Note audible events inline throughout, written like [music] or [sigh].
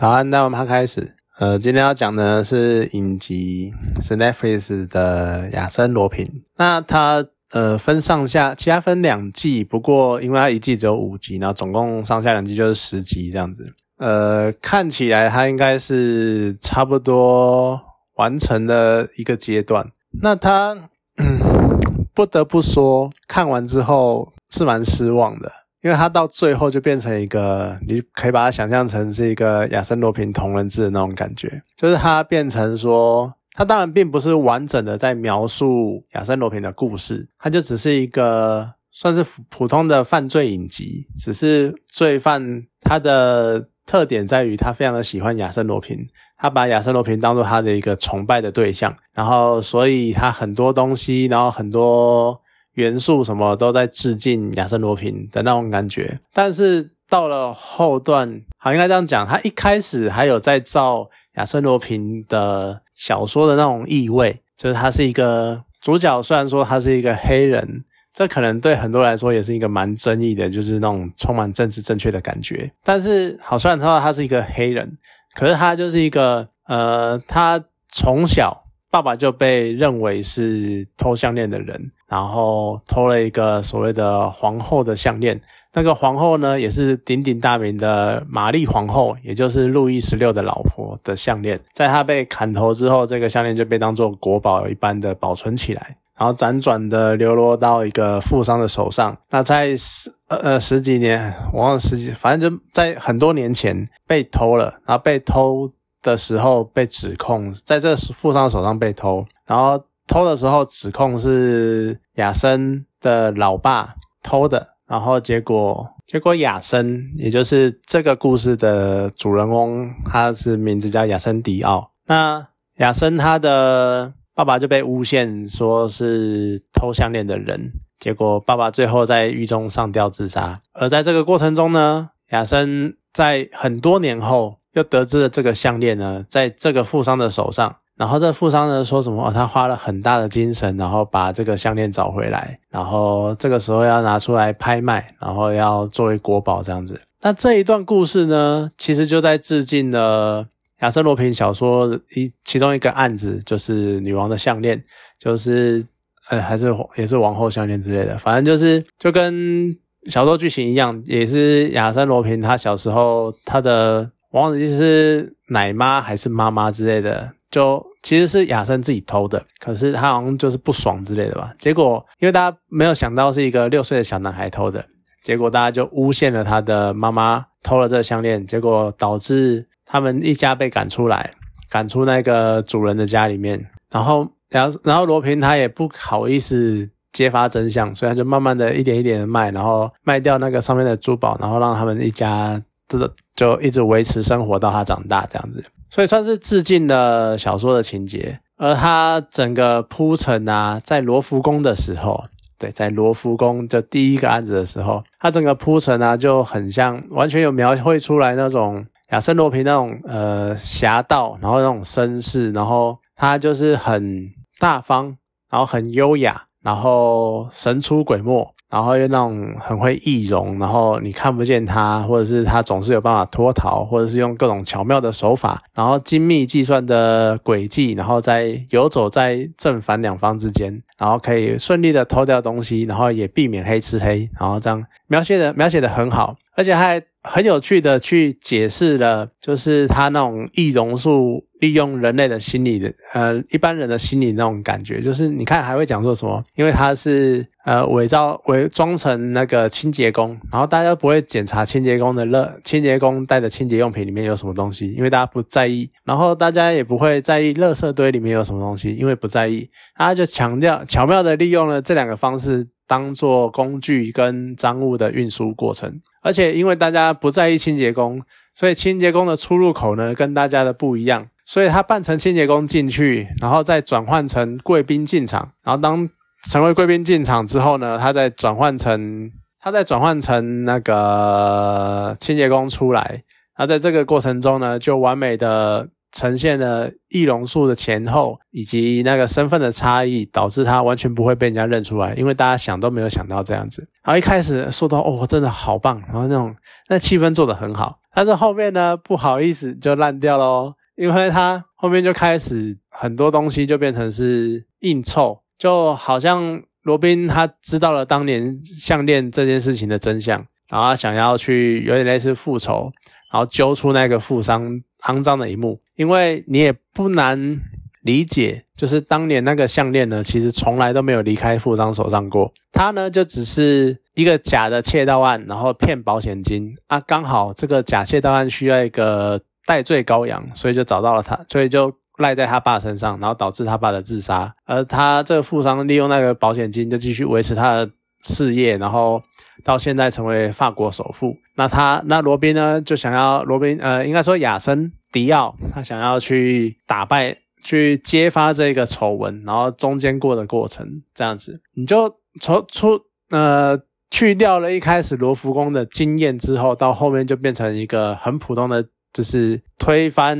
好，那我们开始。呃，今天要讲的是影集，是 Netflix 的《亚森罗平》。那它呃分上下，其他分两季，不过因为它一季只有五集，然后总共上下两季就是十集这样子。呃，看起来它应该是差不多完成的一个阶段。那它 [coughs] 不得不说，看完之后是蛮失望的。因为它到最后就变成一个，你可以把它想象成是一个亚森罗平同人志的那种感觉，就是它变成说，它当然并不是完整的在描述亚森罗平的故事，它就只是一个算是普通的犯罪影集，只是罪犯他的特点在于他非常的喜欢亚森罗平，他把亚森罗平当做他的一个崇拜的对象，然后所以他很多东西，然后很多。元素什么都在致敬亚森罗平的那种感觉，但是到了后段，好应该这样讲，他一开始还有在造亚森罗平的小说的那种意味，就是他是一个主角，虽然说他是一个黑人，这可能对很多人来说也是一个蛮争议的，就是那种充满政治正确的感觉。但是好，虽然他说他是一个黑人，可是他就是一个呃，他从小爸爸就被认为是偷项链的人。然后偷了一个所谓的皇后的项链，那个皇后呢，也是鼎鼎大名的玛丽皇后，也就是路易十六的老婆的项链。在她被砍头之后，这个项链就被当做国宝一般的保存起来，然后辗转的流落到一个富商的手上。那在十呃呃十几年，我忘了十几，反正就在很多年前被偷了。然后被偷的时候被指控在这富商手上被偷，然后。偷的时候指控是亚森的老爸偷的，然后结果结果亚森，也就是这个故事的主人公，他是名字叫亚森迪奥。那亚森他的爸爸就被诬陷说是偷项链的人，结果爸爸最后在狱中上吊自杀。而在这个过程中呢，亚森在很多年后又得知了这个项链呢，在这个富商的手上。然后这富商呢说什么？他花了很大的精神，然后把这个项链找回来，然后这个时候要拿出来拍卖，然后要作为国宝这样子。那这一段故事呢，其实就在致敬了亚瑟罗平小说一其中一个案子，就是女王的项链，就是呃还是也是王后项链之类的，反正就是就跟小说剧情一样，也是亚瑟罗平他小时候他的忘记是奶妈还是妈妈之类的。就其实是亚森自己偷的，可是他好像就是不爽之类的吧。结果因为大家没有想到是一个六岁的小男孩偷的，结果大家就诬陷了他的妈妈偷了这个项链，结果导致他们一家被赶出来，赶出那个主人的家里面。然后，然后，然后罗平他也不好意思揭发真相，所以他就慢慢的一点一点的卖，然后卖掉那个上面的珠宝，然后让他们一家这就一直维持生活到他长大这样子。所以算是致敬了小说的情节，而他整个铺陈啊，在罗浮宫的时候，对，在罗浮宫这第一个案子的时候，他整个铺陈啊，就很像，完全有描绘出来那种亚森罗平那种呃侠盗，然后那种绅士，然后他就是很大方，然后很优雅，然后神出鬼没。然后又那种很会易容，然后你看不见他，或者是他总是有办法脱逃，或者是用各种巧妙的手法，然后精密计算的轨迹，然后在游走在正反两方之间，然后可以顺利的偷掉东西，然后也避免黑吃黑，然后这样描写的描写的很好，而且还。很有趣的去解释了，就是他那种易容术利用人类的心理的，呃，一般人的心理那种感觉，就是你看还会讲说什么？因为他是呃伪造伪装成那个清洁工，然后大家不会检查清洁工的乐清洁工带的清洁用品里面有什么东西，因为大家不在意，然后大家也不会在意垃圾堆里面有什么东西，因为不在意，他就强调巧妙的利用了这两个方式当做工具跟赃物的运输过程。而且因为大家不在意清洁工，所以清洁工的出入口呢跟大家的不一样，所以他扮成清洁工进去，然后再转换成贵宾进场，然后当成为贵宾进场之后呢，他再转换成他再转换成那个清洁工出来，那在这个过程中呢，就完美的。呈现了易容术的前后以及那个身份的差异，导致他完全不会被人家认出来，因为大家想都没有想到这样子。然后一开始说到哦，真的好棒，然后那种那气氛做得很好，但是后面呢，不好意思就烂掉喽，因为他后面就开始很多东西就变成是硬凑，就好像罗宾他知道了当年项链这件事情的真相，然后他想要去有点类似复仇，然后揪出那个富商肮脏的一幕，因为你也不难。理解就是当年那个项链呢，其实从来都没有离开富商手上过。他呢就只是一个假的窃盗案，然后骗保险金啊。刚好这个假窃盗案需要一个代罪羔羊，所以就找到了他，所以就赖在他爸身上，然后导致他爸的自杀。而他这个富商利用那个保险金就继续维持他的事业，然后到现在成为法国首富。那他那罗宾呢就想要罗宾呃，应该说亚森迪奥，他想要去打败。去揭发这个丑闻，然后中间过的过程这样子，你就从出呃去掉了一开始罗浮宫的经验之后，到后面就变成一个很普通的，就是推翻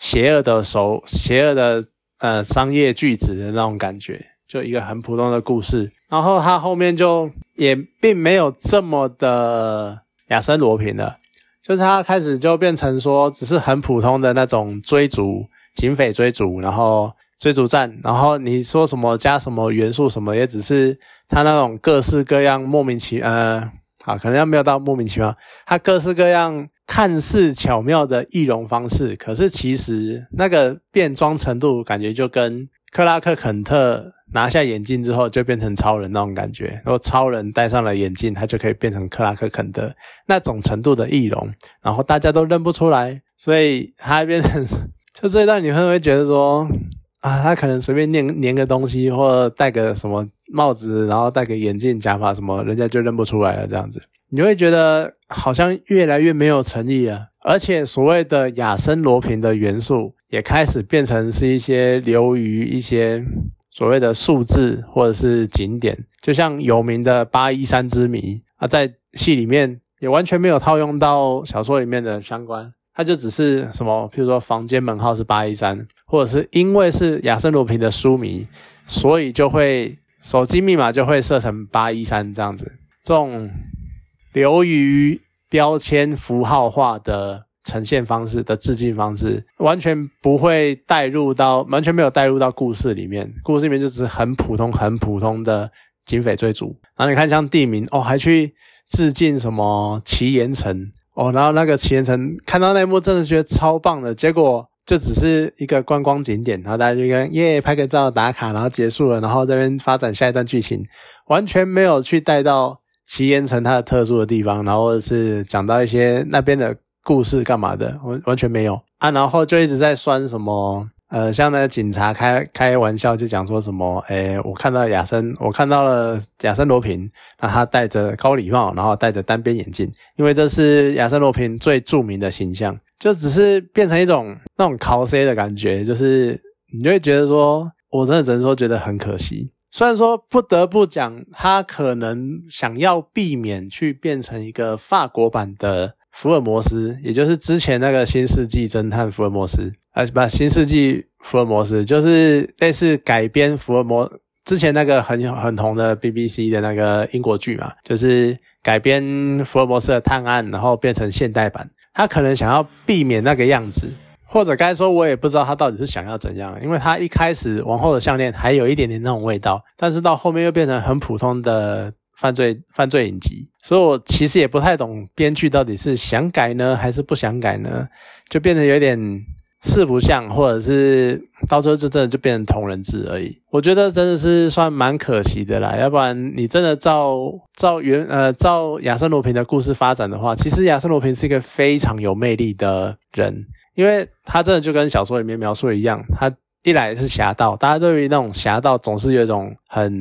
邪恶的手、邪恶的呃商业巨子的那种感觉，就一个很普通的故事。然后他后面就也并没有这么的亚森罗平了，就是他开始就变成说，只是很普通的那种追逐。警匪追逐，然后追逐战，然后你说什么加什么元素什么，也只是他那种各式各样莫名其呃，好，可能要没有到莫名其妙，他各式各样看似巧妙的易容方式，可是其实那个变装程度感觉就跟克拉克肯特拿下眼镜之后就变成超人那种感觉，然后超人戴上了眼镜，他就可以变成克拉克肯特那种程度的易容，然后大家都认不出来，所以他变成。[laughs] 就这一段，你会不会觉得说啊，他可能随便粘粘个东西，或戴个什么帽子，然后戴个眼镜、假发什么，人家就认不出来了？这样子，你会觉得好像越来越没有诚意了。而且，所谓的亚森罗平的元素，也开始变成是一些流于一些所谓的数字或者是景点，就像有名的八一三之谜啊，在戏里面也完全没有套用到小说里面的相关。它就只是什么，譬如说房间门号是八一三，或者是因为是亚森罗平的书迷，所以就会手机密码就会设成八一三这样子。这种流于标签符号化的呈现方式的致敬方式，完全不会带入到，完全没有带入到故事里面。故事里面就只是很普通、很普通的警匪追逐。然后你看像地名哦，还去致敬什么奇岩城。哦，然后那个齐岩城看到那一幕，真的觉得超棒的。结果就只是一个观光景点，然后大家就跟耶拍个照打卡，然后结束了，然后这边发展下一段剧情，完全没有去带到齐岩城它的特殊的地方，然后是讲到一些那边的故事干嘛的，完完全没有啊。然后就一直在酸什么。呃，像那个警察开开玩笑就讲说什么，诶，我看到亚森，我看到了亚森罗平，那他戴着高礼帽，然后戴着单边眼镜，因为这是亚森罗平最著名的形象，就只是变成一种那种 cos 的感觉，就是你就会觉得说，我真的只能说觉得很可惜。虽然说不得不讲，他可能想要避免去变成一个法国版的福尔摩斯，也就是之前那个新世纪侦探福尔摩斯。呃，不，新世纪福尔摩斯就是类似改编福尔摩之前那个很很红的 BBC 的那个英国剧嘛，就是改编福尔摩斯的探案，然后变成现代版。他可能想要避免那个样子，或者该说，我也不知道他到底是想要怎样。因为他一开始王后的项链还有一点点那种味道，但是到后面又变成很普通的犯罪犯罪影集，所以我其实也不太懂编剧到底是想改呢，还是不想改呢，就变得有点。四不像，或者是到时候就真的就变成同人志而已。我觉得真的是算蛮可惜的啦。要不然你真的照照原呃照亚森罗平的故事发展的话，其实亚森罗平是一个非常有魅力的人，因为他真的就跟小说里面描述的一样，他一来是侠盗，大家对于那种侠盗总是有一种很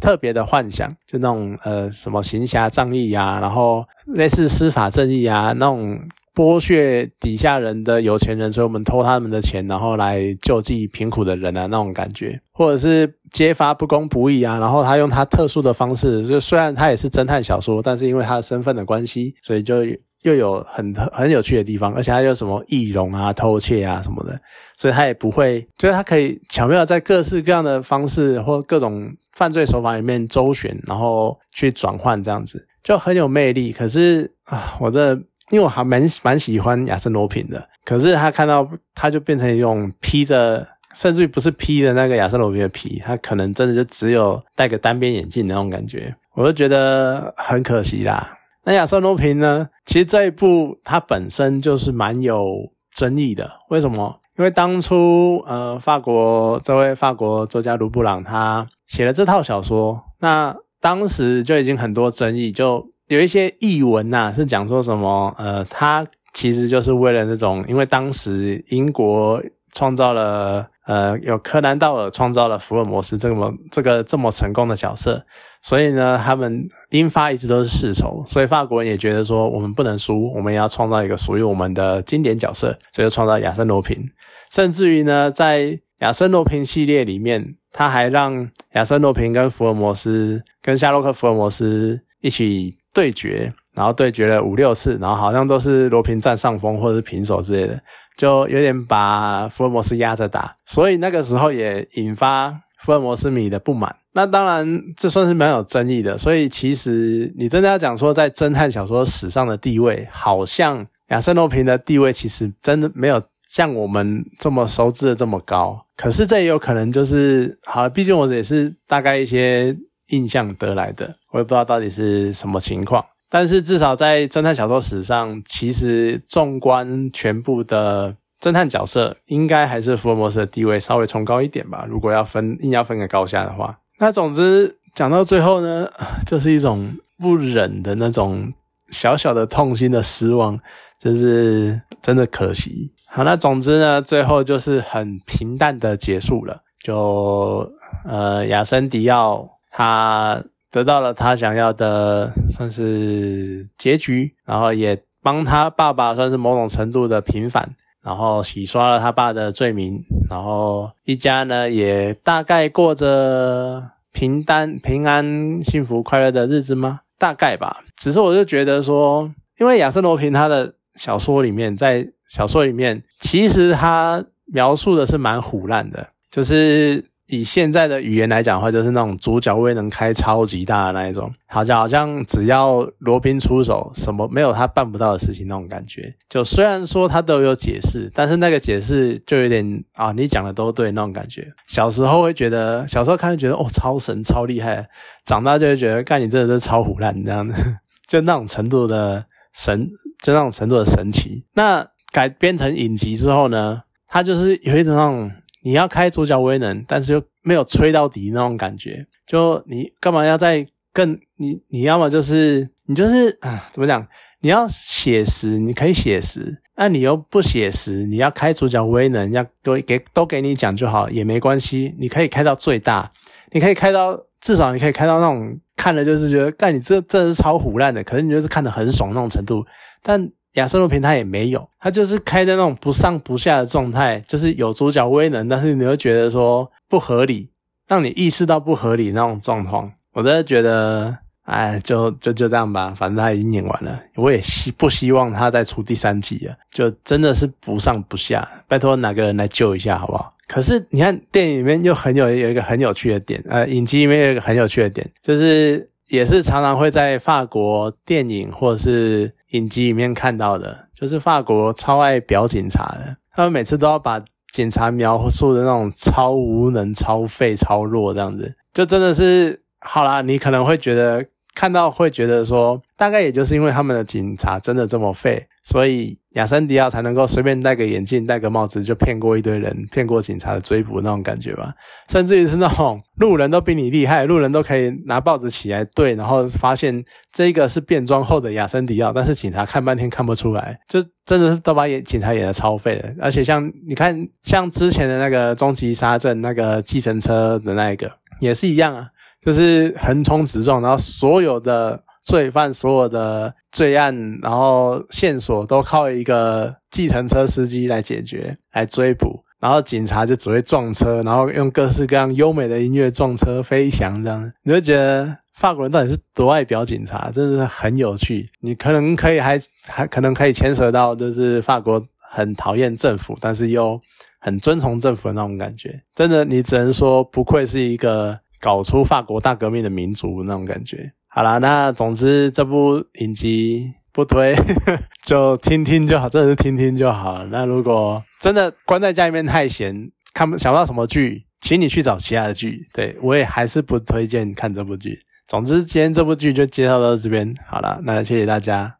特别的幻想，就那种呃什么行侠仗义啊，然后类似司法正义啊那种。剥削底下人的有钱人，所以我们偷他们的钱，然后来救济贫苦的人啊，那种感觉，或者是揭发不公不义啊，然后他用他特殊的方式，就虽然他也是侦探小说，但是因为他的身份的关系，所以就又有很很有趣的地方，而且他有什么易容啊、偷窃啊什么的，所以他也不会，就是他可以巧妙在各式各样的方式或各种犯罪手法里面周旋，然后去转换这样子，就很有魅力。可是啊，我这。因为我还蛮蛮喜欢亚森罗平的，可是他看到他就变成一种披着，甚至于不是披着那个亚森罗平的皮，他可能真的就只有戴个单边眼镜那种感觉，我就觉得很可惜啦。那亚森罗平呢？其实这一部它本身就是蛮有争议的，为什么？因为当初呃，法国这位法国作家卢布朗他写了这套小说，那当时就已经很多争议，就有一些译文呐，是讲说什么呃，他其实就是为了那种，因为当时英国创造了。呃，有柯南道尔创造了福尔摩斯这么这个这么成功的角色，所以呢，他们英法一直都是世仇，所以法国人也觉得说我们不能输，我们要创造一个属于我们的经典角色，所以就创造亚森罗平。甚至于呢，在亚森罗平系列里面，他还让亚森罗平跟福尔摩斯、跟夏洛克福尔摩斯一起对决，然后对决了五六次，然后好像都是罗平占上风或者是平手之类的。就有点把福尔摩斯压着打，所以那个时候也引发福尔摩斯迷的不满。那当然，这算是蛮有争议的。所以其实你真的要讲说，在侦探小说史上的地位，好像亚森罗平的地位其实真的没有像我们这么熟知的这么高。可是这也有可能就是，好了，毕竟我也是大概一些印象得来的，我也不知道到底是什么情况。但是至少在侦探小说史上，其实纵观全部的侦探角色，应该还是福尔摩斯的地位稍微崇高一点吧。如果要分硬要分个高下的话，那总之讲到最后呢，就是一种不忍的那种小小的痛心的失望，就是真的可惜。好，那总之呢，最后就是很平淡的结束了。就呃，亚森迪奥他。得到了他想要的，算是结局，然后也帮他爸爸算是某种程度的平反，然后洗刷了他爸的罪名，然后一家呢也大概过着平淡、平安、幸福、快乐的日子吗？大概吧。只是我就觉得说，因为亚瑟罗平他的小说里面，在小说里面其实他描述的是蛮虎烂的，就是。以现在的语言来讲的话，就是那种主角位能开超级大的那一种，好像好像只要罗宾出手，什么没有他办不到的事情那种感觉。就虽然说他都有解释，但是那个解释就有点啊，你讲的都对那种感觉。小时候会觉得，小时候看觉得哦超神超厉害，长大就会觉得干你真的是超虎烂这样子，[laughs] 就那种程度的神，就那种程度的神奇。那改编成影集之后呢，它就是有一种那种。你要开主角威能，但是又没有吹到底那种感觉，就你干嘛要再更你你要么就是你就是啊怎么讲？你要写实，你可以写实，那你又不写实，你要开主角威能，要都给都给你讲就好，也没关系，你可以开到最大，你可以开到至少你可以开到那种看了就是觉得，干你这真的是超虎烂的，可是你就是看的很爽那种程度，但。亚瑟罗平他也没有，他就是开的那种不上不下的状态，就是有主角威能，但是你会觉得说不合理，让你意识到不合理那种状况。我真的觉得，哎，就就就这样吧，反正他已经演完了，我也希不希望他再出第三季了，就真的是不上不下，拜托哪个人来救一下好不好？可是你看电影里面又很有有一个很有趣的点，呃，影集里面有一个很有趣的点，就是也是常常会在法国电影或者是。影集里面看到的，就是法国超爱表警察的，他们每次都要把警察描述的那种超无能、超废、超弱这样子，就真的是好啦，你可能会觉得。看到会觉得说，大概也就是因为他们的警察真的这么废，所以亚森迪奥才能够随便戴个眼镜、戴个帽子就骗过一堆人，骗过警察的追捕那种感觉吧。甚至于是那种路人都比你厉害，路人都可以拿报纸起来对，然后发现这个是变装后的亚森迪奥，但是警察看半天看不出来，就真的是都把演警察演的超废了。而且像你看，像之前的那个终极杀阵那个计程车的那一个也是一样啊。就是横冲直撞，然后所有的罪犯、所有的罪案，然后线索都靠一个计程车司机来解决、来追捕，然后警察就只会撞车，然后用各式各样优美的音乐撞车飞翔，这样你会觉得法国人到底是多爱表警察，真的是很有趣。你可能可以还还可能可以牵扯到，就是法国很讨厌政府，但是又很遵从政府的那种感觉。真的，你只能说不愧是一个。搞出法国大革命的民族那种感觉。好啦，那总之这部影集不推，[laughs] 就听听就好，真的是听听就好。那如果真的关在家里面太闲，看不想不到什么剧，请你去找其他的剧。对我也还是不推荐看这部剧。总之，今天这部剧就介绍到这边好了。那谢谢大家。